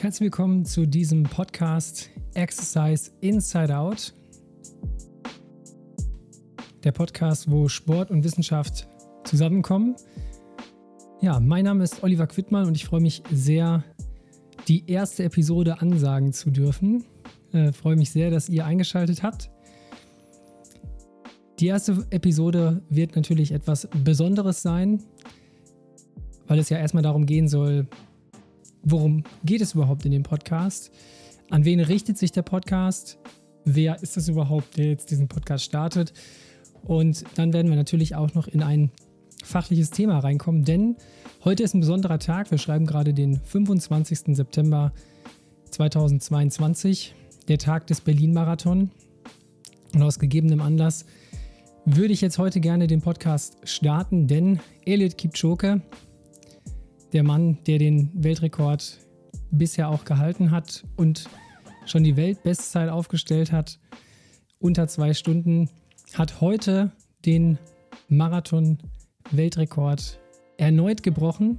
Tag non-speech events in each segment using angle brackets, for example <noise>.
Herzlich willkommen zu diesem Podcast Exercise Inside Out. Der Podcast, wo Sport und Wissenschaft zusammenkommen. Ja, mein Name ist Oliver Quittmann und ich freue mich sehr, die erste Episode ansagen zu dürfen. Äh, freue mich sehr, dass ihr eingeschaltet habt. Die erste Episode wird natürlich etwas Besonderes sein, weil es ja erstmal darum gehen soll, worum geht es überhaupt in dem Podcast? An wen richtet sich der Podcast? Wer ist es überhaupt, der jetzt diesen Podcast startet? Und dann werden wir natürlich auch noch in ein fachliches Thema reinkommen, denn heute ist ein besonderer Tag. Wir schreiben gerade den 25. September 2022, der Tag des Berlin-Marathon. Und aus gegebenem Anlass würde ich jetzt heute gerne den Podcast starten, denn Elliot Kipchoge, der Mann, der den Weltrekord bisher auch gehalten hat und schon die Weltbestzeit aufgestellt hat, unter zwei Stunden, hat heute den Marathon-Weltrekord erneut gebrochen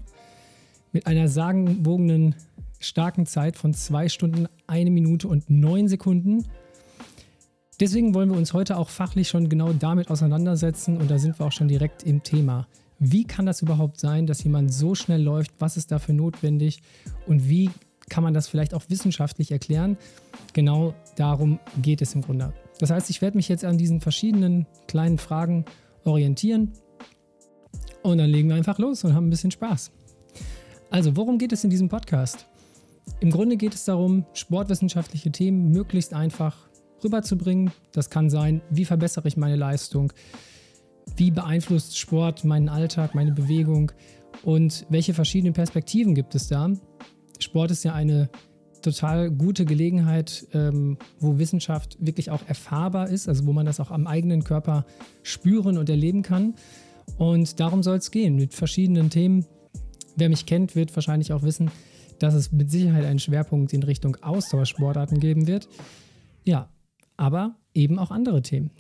mit einer sagenwogenen starken Zeit von zwei Stunden, eine Minute und neun Sekunden. Deswegen wollen wir uns heute auch fachlich schon genau damit auseinandersetzen und da sind wir auch schon direkt im Thema. Wie kann das überhaupt sein, dass jemand so schnell läuft? Was ist dafür notwendig? Und wie kann man das vielleicht auch wissenschaftlich erklären? Genau darum geht es im Grunde. Das heißt, ich werde mich jetzt an diesen verschiedenen kleinen Fragen orientieren und dann legen wir einfach los und haben ein bisschen Spaß. Also, worum geht es in diesem Podcast? Im Grunde geht es darum, sportwissenschaftliche Themen möglichst einfach rüberzubringen. Das kann sein, wie verbessere ich meine Leistung? Wie beeinflusst Sport meinen Alltag, meine Bewegung und welche verschiedenen Perspektiven gibt es da. Sport ist ja eine total gute Gelegenheit, ähm, wo Wissenschaft wirklich auch erfahrbar ist, also wo man das auch am eigenen Körper spüren und erleben kann. Und darum soll es gehen, mit verschiedenen Themen. Wer mich kennt, wird wahrscheinlich auch wissen, dass es mit Sicherheit einen Schwerpunkt in Richtung Ausdauersportarten geben wird. Ja, aber eben auch andere Themen.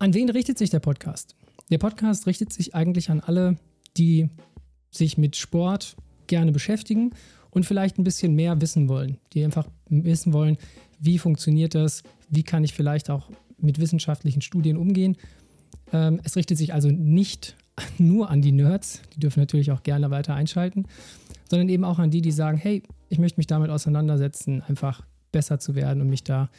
An wen richtet sich der Podcast? Der Podcast richtet sich eigentlich an alle, die sich mit Sport gerne beschäftigen und vielleicht ein bisschen mehr wissen wollen. Die einfach wissen wollen, wie funktioniert das, wie kann ich vielleicht auch mit wissenschaftlichen Studien umgehen. Ähm, es richtet sich also nicht <laughs> nur an die Nerds, die dürfen natürlich auch gerne weiter einschalten, sondern eben auch an die, die sagen, hey, ich möchte mich damit auseinandersetzen, einfach besser zu werden und mich da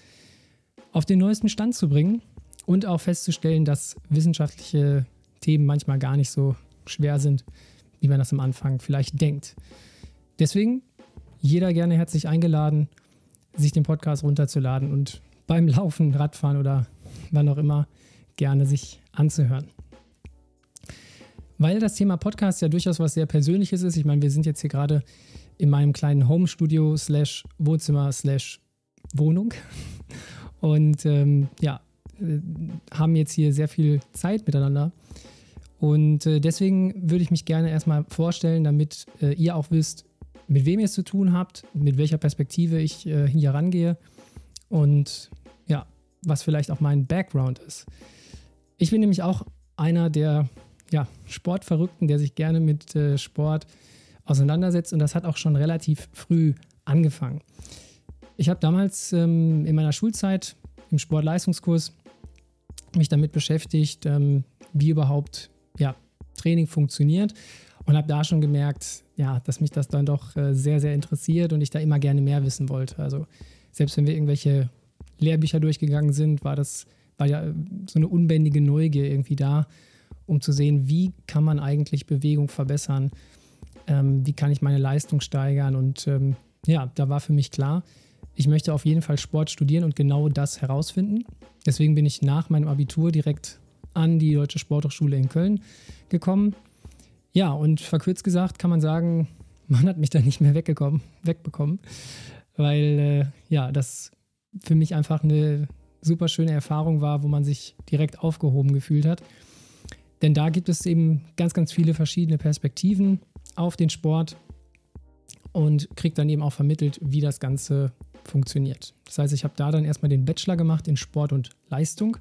auf den neuesten Stand zu bringen und auch festzustellen, dass wissenschaftliche Themen manchmal gar nicht so schwer sind, wie man das am Anfang vielleicht denkt. Deswegen jeder gerne herzlich eingeladen, sich den Podcast runterzuladen und beim Laufen, Radfahren oder wann auch immer gerne sich anzuhören. Weil das Thema Podcast ja durchaus was sehr Persönliches ist. Ich meine, wir sind jetzt hier gerade in meinem kleinen Home-Studio slash Wohnzimmer slash Wohnung. Und ähm, ja, haben jetzt hier sehr viel Zeit miteinander. Und äh, deswegen würde ich mich gerne erstmal vorstellen, damit äh, ihr auch wisst, mit wem ihr es zu tun habt, mit welcher Perspektive ich äh, hier rangehe und ja, was vielleicht auch mein Background ist. Ich bin nämlich auch einer der ja, Sportverrückten, der sich gerne mit äh, Sport auseinandersetzt und das hat auch schon relativ früh angefangen. Ich habe damals ähm, in meiner Schulzeit im Sportleistungskurs mich damit beschäftigt, ähm, wie überhaupt ja, Training funktioniert und habe da schon gemerkt, ja, dass mich das dann doch äh, sehr, sehr interessiert und ich da immer gerne mehr wissen wollte. Also selbst wenn wir irgendwelche Lehrbücher durchgegangen sind, war das war ja so eine unbändige Neugier irgendwie da, um zu sehen, wie kann man eigentlich Bewegung verbessern, ähm, wie kann ich meine Leistung steigern und ähm, ja, da war für mich klar, ich möchte auf jeden Fall Sport studieren und genau das herausfinden. Deswegen bin ich nach meinem Abitur direkt an die Deutsche Sporthochschule in Köln gekommen. Ja, und verkürzt gesagt kann man sagen, <laughs> man hat mich da nicht mehr weggekommen, wegbekommen, weil äh, ja, das für mich einfach eine super schöne Erfahrung war, wo man sich direkt aufgehoben gefühlt hat. Denn da gibt es eben ganz, ganz viele verschiedene Perspektiven auf den Sport und kriegt dann eben auch vermittelt, wie das Ganze funktioniert. Das heißt, ich habe da dann erstmal den Bachelor gemacht in Sport und Leistung,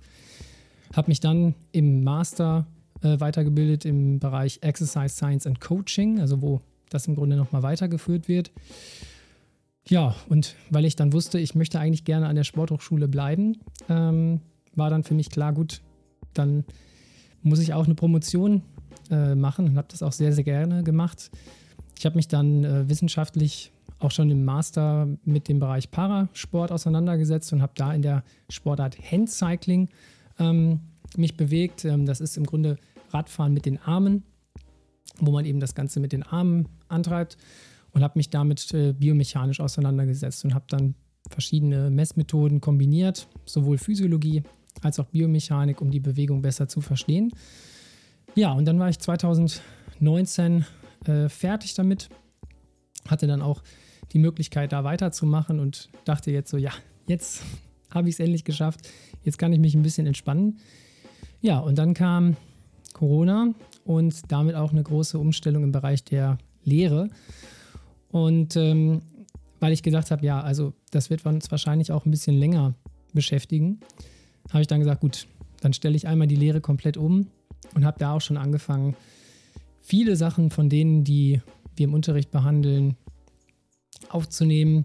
habe mich dann im Master äh, weitergebildet im Bereich Exercise Science and Coaching, also wo das im Grunde nochmal weitergeführt wird. Ja, und weil ich dann wusste, ich möchte eigentlich gerne an der Sporthochschule bleiben, ähm, war dann für mich klar, gut, dann muss ich auch eine Promotion äh, machen und habe das auch sehr, sehr gerne gemacht. Ich habe mich dann äh, wissenschaftlich auch schon im Master mit dem Bereich Parasport auseinandergesetzt und habe da in der Sportart Handcycling ähm, mich bewegt. Ähm, das ist im Grunde Radfahren mit den Armen, wo man eben das Ganze mit den Armen antreibt und habe mich damit äh, biomechanisch auseinandergesetzt und habe dann verschiedene Messmethoden kombiniert, sowohl Physiologie als auch Biomechanik, um die Bewegung besser zu verstehen. Ja, und dann war ich 2019 äh, fertig damit, hatte dann auch die Möglichkeit, da weiterzumachen und dachte jetzt so, ja, jetzt <laughs> habe ich es endlich geschafft, jetzt kann ich mich ein bisschen entspannen. Ja, und dann kam Corona und damit auch eine große Umstellung im Bereich der Lehre. Und ähm, weil ich gesagt habe, ja, also das wird uns wahrscheinlich auch ein bisschen länger beschäftigen, habe ich dann gesagt, gut, dann stelle ich einmal die Lehre komplett um und habe da auch schon angefangen, viele Sachen von denen, die wir im Unterricht behandeln, aufzunehmen,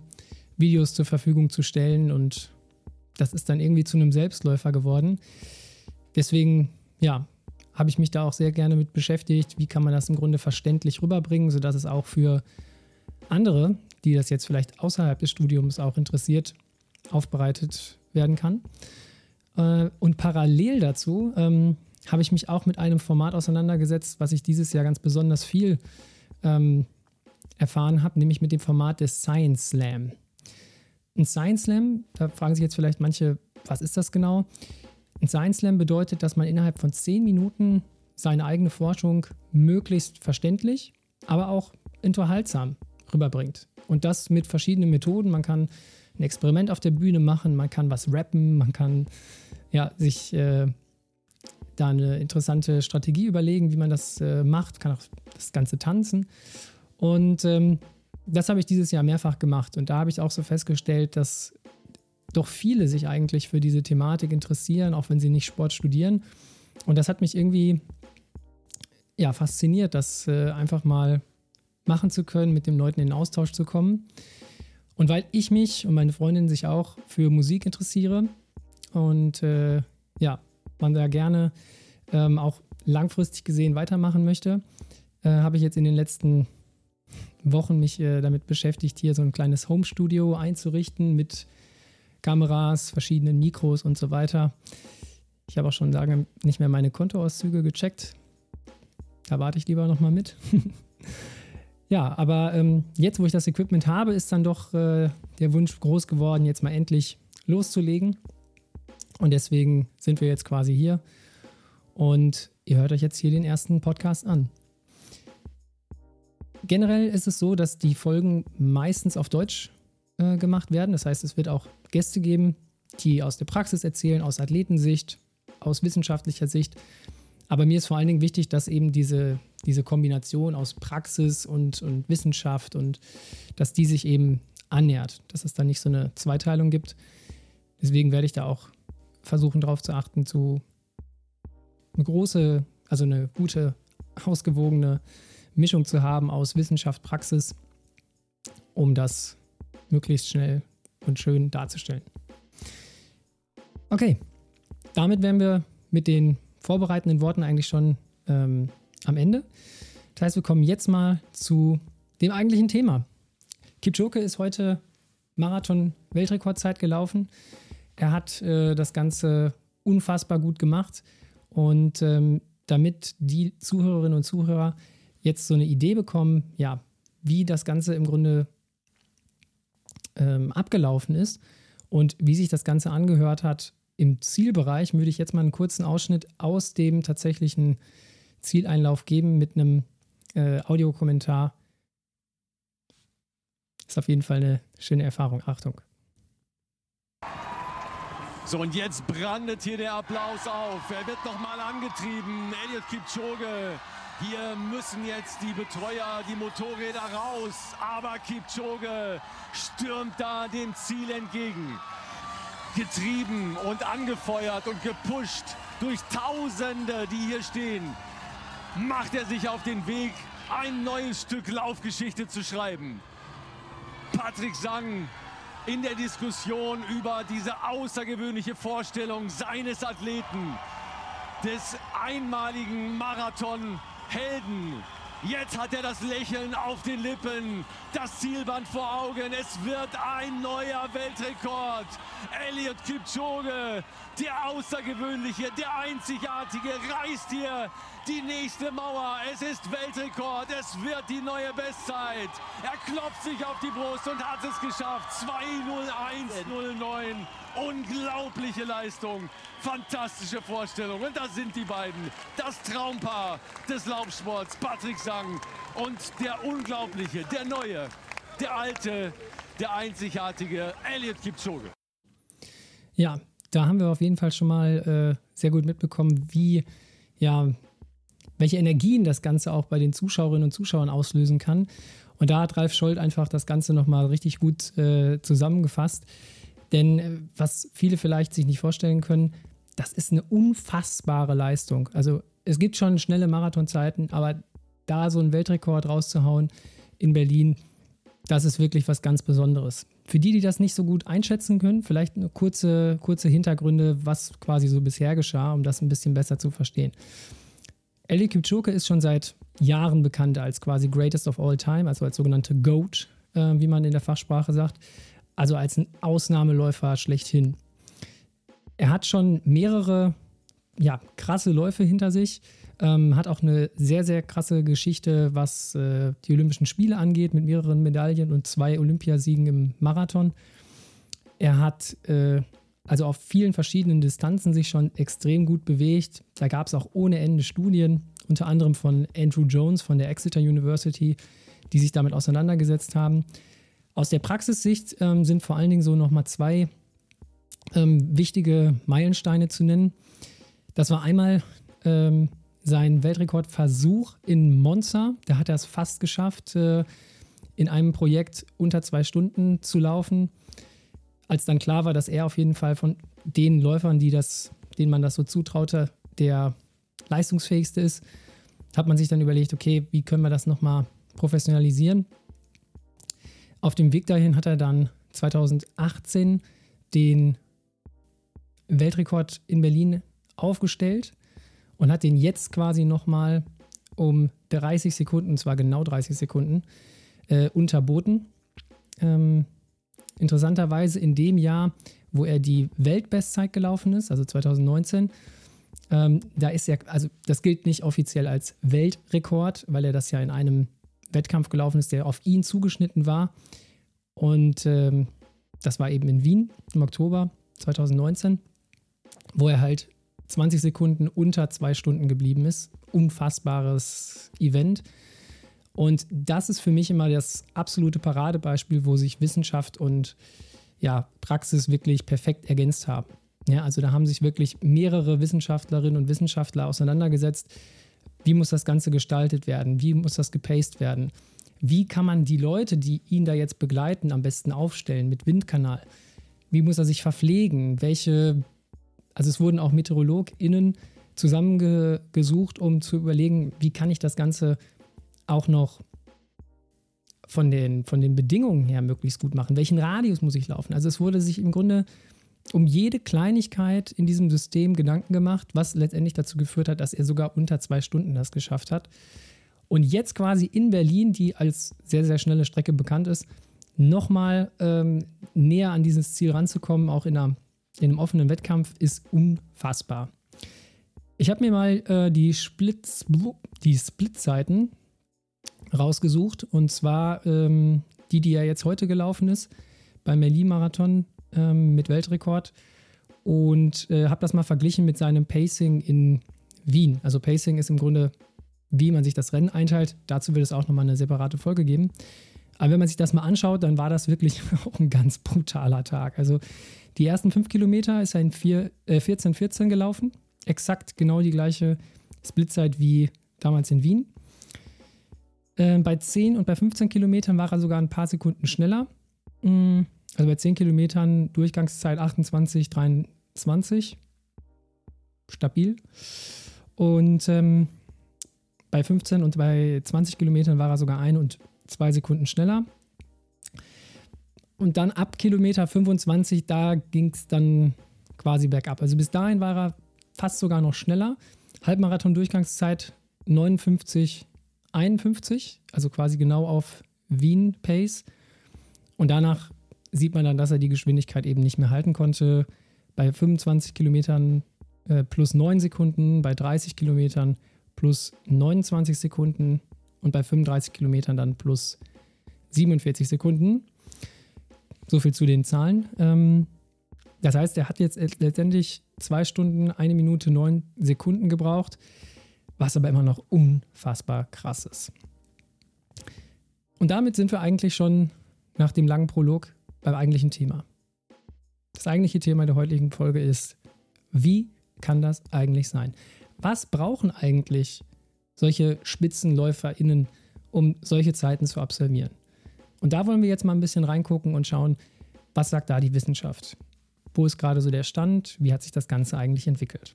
Videos zur Verfügung zu stellen und das ist dann irgendwie zu einem Selbstläufer geworden. Deswegen, ja, habe ich mich da auch sehr gerne mit beschäftigt. Wie kann man das im Grunde verständlich rüberbringen, sodass es auch für andere, die das jetzt vielleicht außerhalb des Studiums auch interessiert, aufbereitet werden kann. Äh, und parallel dazu ähm, habe ich mich auch mit einem Format auseinandergesetzt, was ich dieses Jahr ganz besonders viel ähm, erfahren habe, nämlich mit dem Format des Science Slam. Ein Science Slam, da fragen sich jetzt vielleicht manche, was ist das genau? Ein Science Slam bedeutet, dass man innerhalb von zehn Minuten seine eigene Forschung möglichst verständlich, aber auch unterhaltsam rüberbringt. Und das mit verschiedenen Methoden. Man kann ein Experiment auf der Bühne machen, man kann was rappen, man kann ja, sich äh, da eine interessante Strategie überlegen, wie man das äh, macht, kann auch das Ganze tanzen. Und ähm, das habe ich dieses Jahr mehrfach gemacht. Und da habe ich auch so festgestellt, dass doch viele sich eigentlich für diese Thematik interessieren, auch wenn sie nicht Sport studieren. Und das hat mich irgendwie ja, fasziniert, das äh, einfach mal machen zu können, mit den Leuten in den Austausch zu kommen. Und weil ich mich und meine Freundin sich auch für Musik interessiere und äh, ja, man da gerne ähm, auch langfristig gesehen weitermachen möchte, äh, habe ich jetzt in den letzten Wochen mich äh, damit beschäftigt, hier so ein kleines Home-Studio einzurichten mit Kameras, verschiedenen Mikros und so weiter. Ich habe auch schon lange nicht mehr meine Kontoauszüge gecheckt. Da warte ich lieber nochmal mit. <laughs> ja, aber ähm, jetzt, wo ich das Equipment habe, ist dann doch äh, der Wunsch groß geworden, jetzt mal endlich loszulegen. Und deswegen sind wir jetzt quasi hier. Und ihr hört euch jetzt hier den ersten Podcast an. Generell ist es so, dass die Folgen meistens auf Deutsch äh, gemacht werden. Das heißt, es wird auch Gäste geben, die aus der Praxis erzählen, aus Athletensicht, aus wissenschaftlicher Sicht. Aber mir ist vor allen Dingen wichtig, dass eben diese, diese Kombination aus Praxis und, und Wissenschaft und dass die sich eben annähert, dass es da nicht so eine Zweiteilung gibt. Deswegen werde ich da auch versuchen, darauf zu achten, zu eine große, also eine gute, ausgewogene Mischung zu haben aus Wissenschaft, Praxis, um das möglichst schnell und schön darzustellen. Okay, damit wären wir mit den vorbereitenden Worten eigentlich schon ähm, am Ende. Das heißt, wir kommen jetzt mal zu dem eigentlichen Thema. Kipchoge ist heute Marathon-Weltrekordzeit gelaufen. Er hat äh, das Ganze unfassbar gut gemacht und ähm, damit die Zuhörerinnen und Zuhörer jetzt so eine Idee bekommen, ja, wie das Ganze im Grunde ähm, abgelaufen ist und wie sich das Ganze angehört hat im Zielbereich, würde ich jetzt mal einen kurzen Ausschnitt aus dem tatsächlichen Zieleinlauf geben mit einem äh, Audiokommentar. Ist auf jeden Fall eine schöne Erfahrung. Achtung. So, und jetzt brandet hier der Applaus auf. Er wird nochmal angetrieben. Elliot Kipchoge hier müssen jetzt die Betreuer, die Motorräder raus. Aber Kipchoge stürmt da dem Ziel entgegen. Getrieben und angefeuert und gepusht durch Tausende, die hier stehen, macht er sich auf den Weg ein neues Stück Laufgeschichte zu schreiben. Patrick Sang in der Diskussion über diese außergewöhnliche Vorstellung seines Athleten, des einmaligen Marathon-Helden. Jetzt hat er das Lächeln auf den Lippen, das Zielband vor Augen. Es wird ein neuer Weltrekord. Elliot Kipchoge, der Außergewöhnliche, der Einzigartige, reißt hier die nächste Mauer. Es ist Weltrekord. Es wird die neue Bestzeit. Er klopft sich auf die Brust und hat es geschafft. 2.01.09. Unglaubliche Leistung. Fantastische Vorstellung. Und da sind die beiden. Das Traumpaar des Laufsports. Patrick Sang und der unglaubliche, der neue, der alte, der einzigartige Elliot Kipchoge. Ja, da haben wir auf jeden Fall schon mal äh, sehr gut mitbekommen, wie ja, welche Energien das Ganze auch bei den Zuschauerinnen und Zuschauern auslösen kann. Und da hat Ralf Scholz einfach das Ganze nochmal richtig gut äh, zusammengefasst. Denn äh, was viele vielleicht sich nicht vorstellen können, das ist eine unfassbare Leistung. Also es gibt schon schnelle Marathonzeiten, aber da so einen Weltrekord rauszuhauen in Berlin, das ist wirklich was ganz Besonderes. Für die, die das nicht so gut einschätzen können, vielleicht eine kurze, kurze Hintergründe, was quasi so bisher geschah, um das ein bisschen besser zu verstehen. Eli Kipchoge ist schon seit Jahren bekannt als quasi Greatest of All Time, also als sogenannte GOAT, äh, wie man in der Fachsprache sagt, also als ein Ausnahmeläufer schlechthin. Er hat schon mehrere ja, krasse Läufe hinter sich, ähm, hat auch eine sehr, sehr krasse Geschichte, was äh, die Olympischen Spiele angeht, mit mehreren Medaillen und zwei Olympiasiegen im Marathon. Er hat äh, also auf vielen verschiedenen Distanzen sich schon extrem gut bewegt. Da gab es auch ohne Ende Studien, unter anderem von Andrew Jones von der Exeter University, die sich damit auseinandergesetzt haben. Aus der Praxissicht ähm, sind vor allen Dingen so nochmal zwei ähm, wichtige Meilensteine zu nennen. Das war einmal ähm, sein Weltrekordversuch in Monza. Da hat er es fast geschafft, äh, in einem Projekt unter zwei Stunden zu laufen als dann klar war, dass er auf jeden Fall von den Läufern, die das, denen man das so zutraute, der leistungsfähigste ist, hat man sich dann überlegt, okay, wie können wir das nochmal professionalisieren? Auf dem Weg dahin hat er dann 2018 den Weltrekord in Berlin aufgestellt und hat den jetzt quasi nochmal um 30 Sekunden, und zwar genau 30 Sekunden, äh, unterboten. Ähm, interessanterweise in dem Jahr, wo er die Weltbestzeit gelaufen ist, also 2019, ähm, da ist er, also das gilt nicht offiziell als Weltrekord, weil er das ja in einem Wettkampf gelaufen ist, der auf ihn zugeschnitten war. Und ähm, das war eben in Wien im Oktober 2019, wo er halt 20 Sekunden unter zwei Stunden geblieben ist. Unfassbares Event. Und das ist für mich immer das absolute Paradebeispiel, wo sich Wissenschaft und ja, Praxis wirklich perfekt ergänzt haben. Ja, also da haben sich wirklich mehrere Wissenschaftlerinnen und Wissenschaftler auseinandergesetzt. Wie muss das Ganze gestaltet werden? Wie muss das gepaced werden? Wie kann man die Leute, die ihn da jetzt begleiten, am besten aufstellen mit Windkanal? Wie muss er sich verpflegen? Welche, also es wurden auch MeteorologInnen zusammengesucht, um zu überlegen, wie kann ich das Ganze auch noch von den, von den Bedingungen her möglichst gut machen. Welchen Radius muss ich laufen? Also es wurde sich im Grunde um jede Kleinigkeit in diesem System Gedanken gemacht, was letztendlich dazu geführt hat, dass er sogar unter zwei Stunden das geschafft hat. Und jetzt quasi in Berlin, die als sehr, sehr schnelle Strecke bekannt ist, nochmal ähm, näher an dieses Ziel ranzukommen, auch in, einer, in einem offenen Wettkampf, ist unfassbar. Ich habe mir mal äh, die, Splits, die Split-Seiten rausgesucht. Und zwar ähm, die, die ja jetzt heute gelaufen ist, beim Merlin-Marathon ähm, mit Weltrekord. Und äh, habe das mal verglichen mit seinem Pacing in Wien. Also Pacing ist im Grunde, wie man sich das Rennen einteilt. Dazu wird es auch nochmal eine separate Folge geben. Aber wenn man sich das mal anschaut, dann war das wirklich <laughs> auch ein ganz brutaler Tag. Also die ersten fünf Kilometer ist er in 14,14 äh, gelaufen. Exakt genau die gleiche Splitzeit wie damals in Wien. Äh, bei 10 und bei 15 Kilometern war er sogar ein paar Sekunden schneller. Mm, also bei 10 Kilometern Durchgangszeit 28, 23. Stabil. Und ähm, Bei 15 und bei 20 Kilometern war er sogar ein und zwei Sekunden schneller. Und dann ab Kilometer 25, da ging es dann quasi bergab. Also bis dahin war er fast sogar noch schneller. Halbmarathon-Durchgangszeit 59, 51, also quasi genau auf Wien-Pace. Und danach sieht man dann, dass er die Geschwindigkeit eben nicht mehr halten konnte. Bei 25 Kilometern äh, plus 9 Sekunden, bei 30 Kilometern plus 29 Sekunden und bei 35 Kilometern dann plus 47 Sekunden. So viel zu den Zahlen. Ähm, das heißt, er hat jetzt letztendlich zwei Stunden, eine Minute, neun Sekunden gebraucht, was aber immer noch unfassbar krass ist. Und damit sind wir eigentlich schon nach dem langen Prolog beim eigentlichen Thema. Das eigentliche Thema der heutigen Folge ist, wie kann das eigentlich sein? Was brauchen eigentlich solche SpitzenläuferInnen, um solche Zeiten zu absolvieren? Und da wollen wir jetzt mal ein bisschen reingucken und schauen, was sagt da die Wissenschaft? Wo ist gerade so der Stand? Wie hat sich das Ganze eigentlich entwickelt?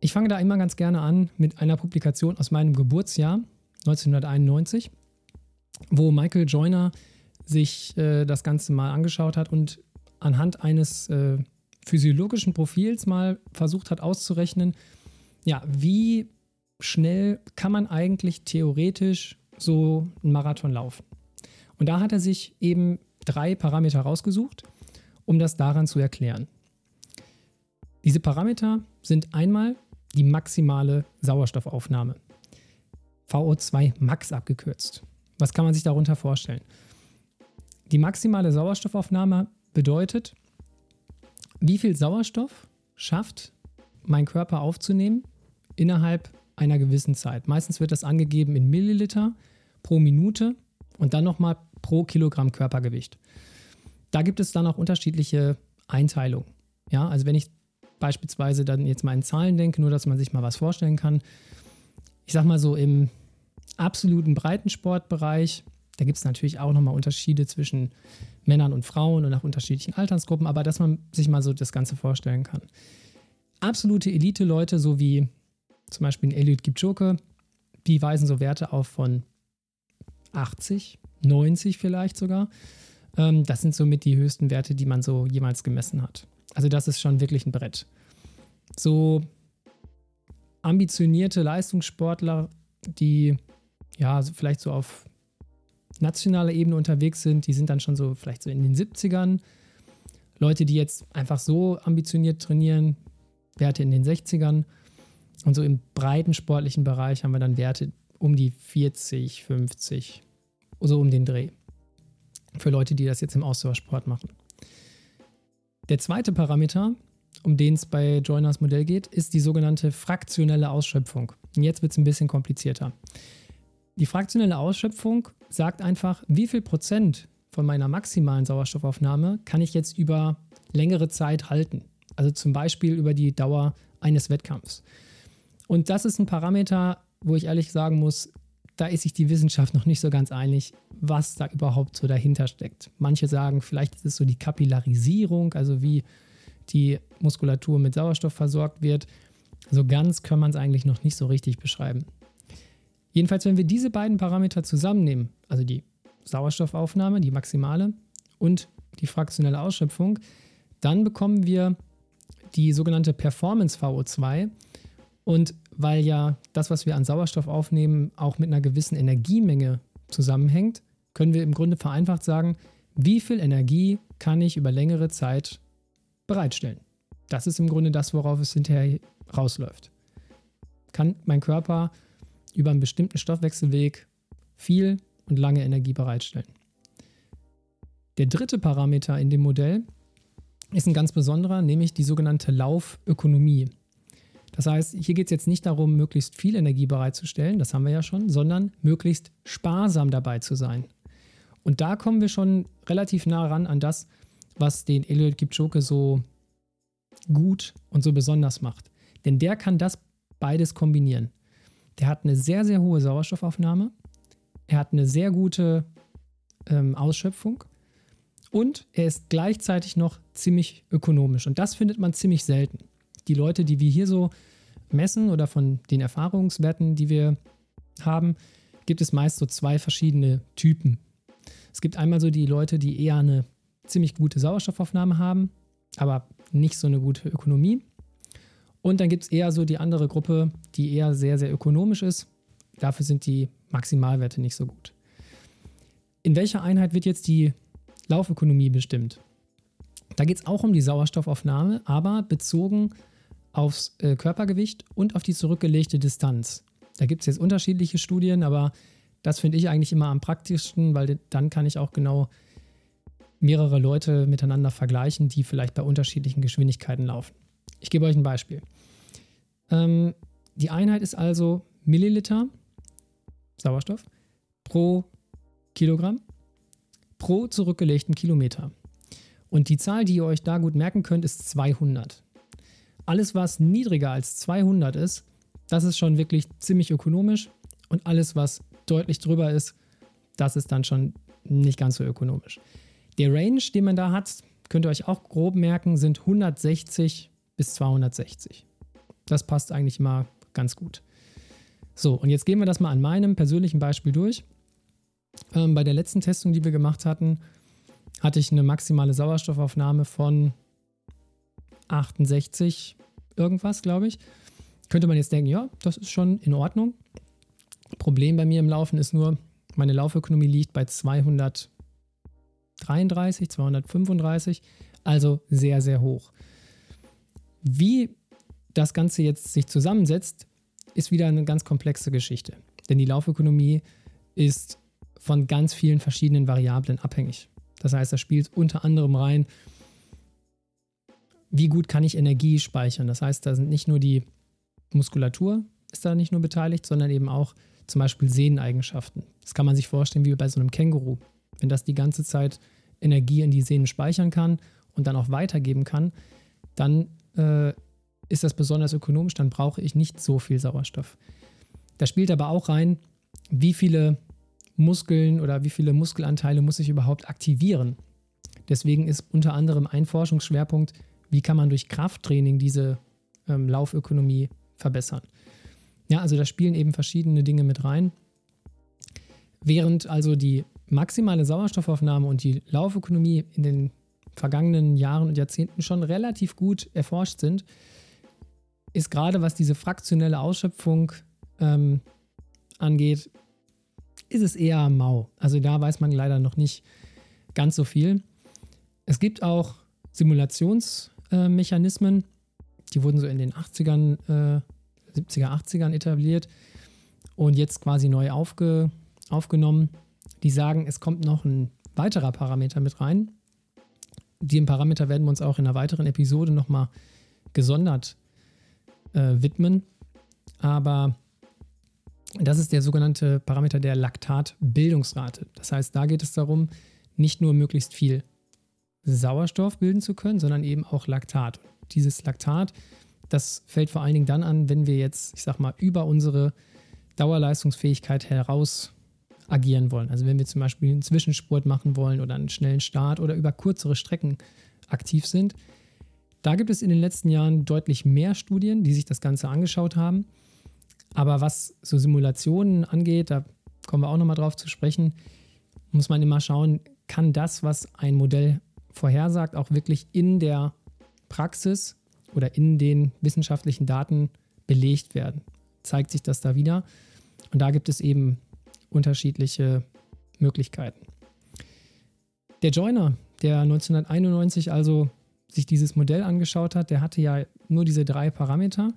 Ich fange da immer ganz gerne an mit einer Publikation aus meinem Geburtsjahr 1991, wo Michael Joyner sich äh, das Ganze mal angeschaut hat und anhand eines äh, physiologischen Profils mal versucht hat auszurechnen, ja, wie schnell kann man eigentlich theoretisch so einen Marathon laufen. Und da hat er sich eben drei Parameter rausgesucht, um das daran zu erklären. Diese Parameter sind einmal die maximale Sauerstoffaufnahme. VO2 Max abgekürzt. Was kann man sich darunter vorstellen? Die maximale Sauerstoffaufnahme bedeutet, wie viel Sauerstoff schafft mein Körper aufzunehmen innerhalb einer gewissen Zeit. Meistens wird das angegeben in Milliliter pro Minute und dann nochmal pro Kilogramm Körpergewicht. Da gibt es dann auch unterschiedliche Einteilungen. Ja, also wenn ich beispielsweise dann jetzt mal in Zahlen denke, nur dass man sich mal was vorstellen kann. Ich sag mal so im absoluten Breitensportbereich, da gibt es natürlich auch nochmal Unterschiede zwischen Männern und Frauen und nach unterschiedlichen Altersgruppen, aber dass man sich mal so das Ganze vorstellen kann. Absolute Elite-Leute, so wie zum Beispiel Eliud Kipchoge, die weisen so Werte auf von 80, 90 vielleicht sogar. Ähm, das sind somit die höchsten Werte, die man so jemals gemessen hat. Also das ist schon wirklich ein Brett. So ambitionierte Leistungssportler, die ja vielleicht so auf nationaler Ebene unterwegs sind, die sind dann schon so vielleicht so in den 70ern. Leute, die jetzt einfach so ambitioniert trainieren, Werte in den 60ern. Und so im breiten sportlichen Bereich haben wir dann Werte um die 40, 50 so um den Dreh. Für Leute, die das jetzt im Ausdauersport machen. Der zweite Parameter, um den es bei Joiners Modell geht, ist die sogenannte fraktionelle Ausschöpfung. Und jetzt wird es ein bisschen komplizierter. Die fraktionelle Ausschöpfung sagt einfach, wie viel Prozent von meiner maximalen Sauerstoffaufnahme kann ich jetzt über längere Zeit halten. Also zum Beispiel über die Dauer eines Wettkampfs. Und das ist ein Parameter, wo ich ehrlich sagen muss, da ist sich die Wissenschaft noch nicht so ganz einig, was da überhaupt so dahinter steckt. Manche sagen, vielleicht ist es so die Kapillarisierung, also wie die Muskulatur mit Sauerstoff versorgt wird. So ganz kann man es eigentlich noch nicht so richtig beschreiben. Jedenfalls, wenn wir diese beiden Parameter zusammennehmen, also die Sauerstoffaufnahme, die maximale und die fraktionelle Ausschöpfung, dann bekommen wir die sogenannte Performance VO2. Und weil ja das, was wir an Sauerstoff aufnehmen, auch mit einer gewissen Energiemenge zusammenhängt, können wir im Grunde vereinfacht sagen, wie viel Energie kann ich über längere Zeit bereitstellen. Das ist im Grunde das, worauf es hinterher rausläuft. Kann mein Körper über einen bestimmten Stoffwechselweg viel und lange Energie bereitstellen. Der dritte Parameter in dem Modell ist ein ganz besonderer, nämlich die sogenannte Laufökonomie. Das heißt, hier geht es jetzt nicht darum, möglichst viel Energie bereitzustellen, das haben wir ja schon, sondern möglichst sparsam dabei zu sein. Und da kommen wir schon relativ nah ran an das, was den Eliud Kipchoge so gut und so besonders macht. Denn der kann das beides kombinieren. Der hat eine sehr, sehr hohe Sauerstoffaufnahme, er hat eine sehr gute ähm, Ausschöpfung und er ist gleichzeitig noch ziemlich ökonomisch. Und das findet man ziemlich selten. Die Leute, die wir hier so messen oder von den Erfahrungswerten, die wir haben, gibt es meist so zwei verschiedene Typen. Es gibt einmal so die Leute, die eher eine ziemlich gute Sauerstoffaufnahme haben, aber nicht so eine gute Ökonomie. Und dann gibt es eher so die andere Gruppe, die eher sehr, sehr ökonomisch ist. Dafür sind die Maximalwerte nicht so gut. In welcher Einheit wird jetzt die Laufökonomie bestimmt? Da geht es auch um die Sauerstoffaufnahme, aber bezogen aufs äh, Körpergewicht und auf die zurückgelegte Distanz. Da gibt es jetzt unterschiedliche Studien, aber das finde ich eigentlich immer am praktischsten, weil dann kann ich auch genau mehrere Leute miteinander vergleichen, die vielleicht bei unterschiedlichen Geschwindigkeiten laufen. Ich gebe euch ein Beispiel. Ähm, die Einheit ist also Milliliter Sauerstoff pro Kilogramm pro zurückgelegten Kilometer. Und die Zahl, die ihr euch da gut merken könnt, ist 200. Alles, was niedriger als 200 ist, das ist schon wirklich ziemlich ökonomisch. Und alles, was deutlich drüber ist, das ist dann schon nicht ganz so ökonomisch. Der Range, den man da hat, könnt ihr euch auch grob merken, sind 160 bis 260. Das passt eigentlich immer ganz gut. So, und jetzt gehen wir das mal an meinem persönlichen Beispiel durch. Ähm, bei der letzten Testung, die wir gemacht hatten, hatte ich eine maximale Sauerstoffaufnahme von 68 irgendwas, glaube ich. Könnte man jetzt denken, ja, das ist schon in Ordnung. Problem bei mir im Laufen ist nur, meine Laufökonomie liegt bei 233, 235, also sehr, sehr hoch. Wie das Ganze jetzt sich zusammensetzt, ist wieder eine ganz komplexe Geschichte. Denn die Laufökonomie ist von ganz vielen verschiedenen Variablen abhängig. Das heißt, da spielt unter anderem rein, wie gut kann ich Energie speichern. Das heißt, da sind nicht nur die Muskulatur ist da nicht nur beteiligt, sondern eben auch zum Beispiel Sehneneigenschaften. Das kann man sich vorstellen wie bei so einem Känguru. Wenn das die ganze Zeit Energie in die Sehnen speichern kann und dann auch weitergeben kann, dann äh, ist das besonders ökonomisch, dann brauche ich nicht so viel Sauerstoff. Da spielt aber auch rein, wie viele Muskeln oder wie viele Muskelanteile muss ich überhaupt aktivieren. Deswegen ist unter anderem ein Forschungsschwerpunkt, wie kann man durch Krafttraining diese ähm, Laufökonomie verbessern. Ja, also da spielen eben verschiedene Dinge mit rein. Während also die maximale Sauerstoffaufnahme und die Laufökonomie in den vergangenen Jahren und Jahrzehnten schon relativ gut erforscht sind, ist gerade was diese fraktionelle Ausschöpfung ähm, angeht, ist es eher mau. Also da weiß man leider noch nicht ganz so viel. Es gibt auch Simulationsmechanismen, äh, die wurden so in den 80ern, äh, 70er, 80ern etabliert und jetzt quasi neu aufge, aufgenommen. Die sagen, es kommt noch ein weiterer Parameter mit rein. Dem Parameter werden wir uns auch in einer weiteren Episode nochmal gesondert äh, widmen. Aber das ist der sogenannte Parameter der Laktatbildungsrate. Das heißt, da geht es darum, nicht nur möglichst viel Sauerstoff bilden zu können, sondern eben auch Laktat. Dieses Laktat, das fällt vor allen Dingen dann an, wenn wir jetzt, ich sag mal, über unsere Dauerleistungsfähigkeit heraus agieren wollen. Also wenn wir zum Beispiel einen Zwischenspurt machen wollen oder einen schnellen Start oder über kürzere Strecken aktiv sind. Da gibt es in den letzten Jahren deutlich mehr Studien, die sich das Ganze angeschaut haben. Aber was so Simulationen angeht, da kommen wir auch nochmal drauf zu sprechen, muss man immer schauen, kann das, was ein Modell vorhersagt, auch wirklich in der Praxis oder in den wissenschaftlichen Daten belegt werden? Zeigt sich das da wieder? Und da gibt es eben unterschiedliche Möglichkeiten. Der Joiner, der 1991 also sich dieses Modell angeschaut hat, der hatte ja nur diese drei Parameter.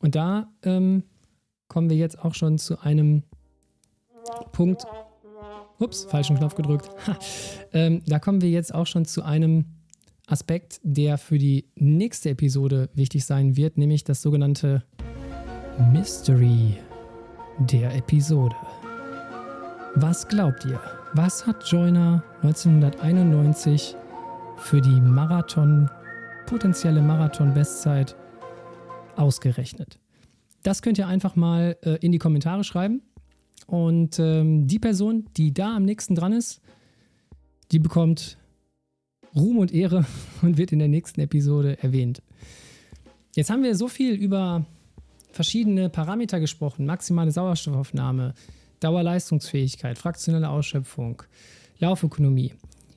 Und da ähm, kommen wir jetzt auch schon zu einem Punkt. Ups, falschen Knopf gedrückt. <laughs> ähm, da kommen wir jetzt auch schon zu einem Aspekt, der für die nächste Episode wichtig sein wird, nämlich das sogenannte Mystery der Episode. Was glaubt ihr? Was hat Joyner 1991 für die Marathon, potenzielle Marathon-Bestzeit ausgerechnet? Das könnt ihr einfach mal äh, in die Kommentare schreiben. Und ähm, die Person, die da am nächsten dran ist, die bekommt Ruhm und Ehre <laughs> und wird in der nächsten Episode erwähnt. Jetzt haben wir so viel über verschiedene Parameter gesprochen, maximale Sauerstoffaufnahme, Dauerleistungsfähigkeit, fraktionelle Ausschöpfung, Laufökonomie.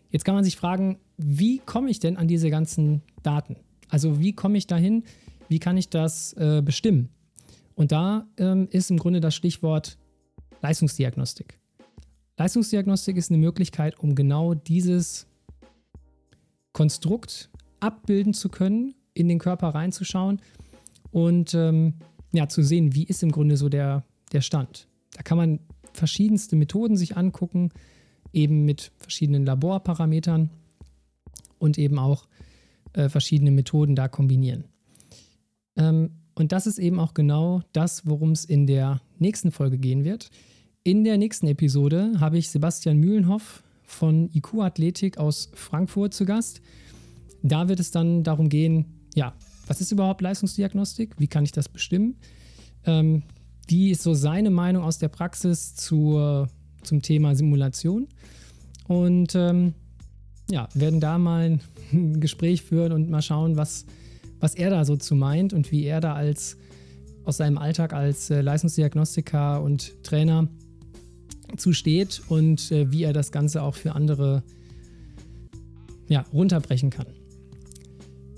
Jetzt kann man sich fragen, wie komme ich denn an diese ganzen Daten? Also wie komme ich dahin? Wie kann ich das äh, bestimmen? Und da ähm, ist im Grunde das Stichwort Leistungsdiagnostik. Leistungsdiagnostik ist eine Möglichkeit, um genau dieses Konstrukt abbilden zu können, in den Körper reinzuschauen und ähm, ja, zu sehen, wie ist im Grunde so der, der Stand. Da kann man verschiedenste Methoden sich angucken, eben mit verschiedenen Laborparametern und eben auch äh, verschiedene Methoden da kombinieren. Ähm, und das ist eben auch genau das, worum es in der nächsten Folge gehen wird. In der nächsten Episode habe ich Sebastian Mühlenhoff von IQ Athletik aus Frankfurt zu Gast. Da wird es dann darum gehen, ja, was ist überhaupt Leistungsdiagnostik? Wie kann ich das bestimmen? Ähm, die ist so seine Meinung aus der Praxis zur, zum Thema Simulation. Und ähm, ja, werden da mal ein <laughs> Gespräch führen und mal schauen, was, was er da so zu meint und wie er da als aus seinem Alltag als äh, Leistungsdiagnostiker und Trainer zusteht und äh, wie er das Ganze auch für andere ja, runterbrechen kann.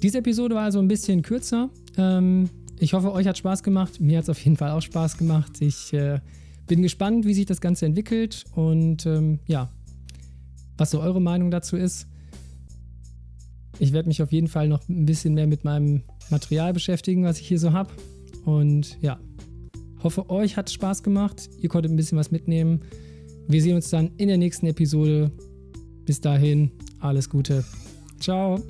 Diese Episode war also ein bisschen kürzer. Ähm, ich hoffe, euch hat Spaß gemacht. Mir hat es auf jeden Fall auch Spaß gemacht. Ich äh, bin gespannt, wie sich das Ganze entwickelt und ähm, ja, was so eure Meinung dazu ist. Ich werde mich auf jeden Fall noch ein bisschen mehr mit meinem Material beschäftigen, was ich hier so habe. Und ja, hoffe, euch hat Spaß gemacht. Ihr konntet ein bisschen was mitnehmen. Wir sehen uns dann in der nächsten Episode. Bis dahin, alles Gute. Ciao.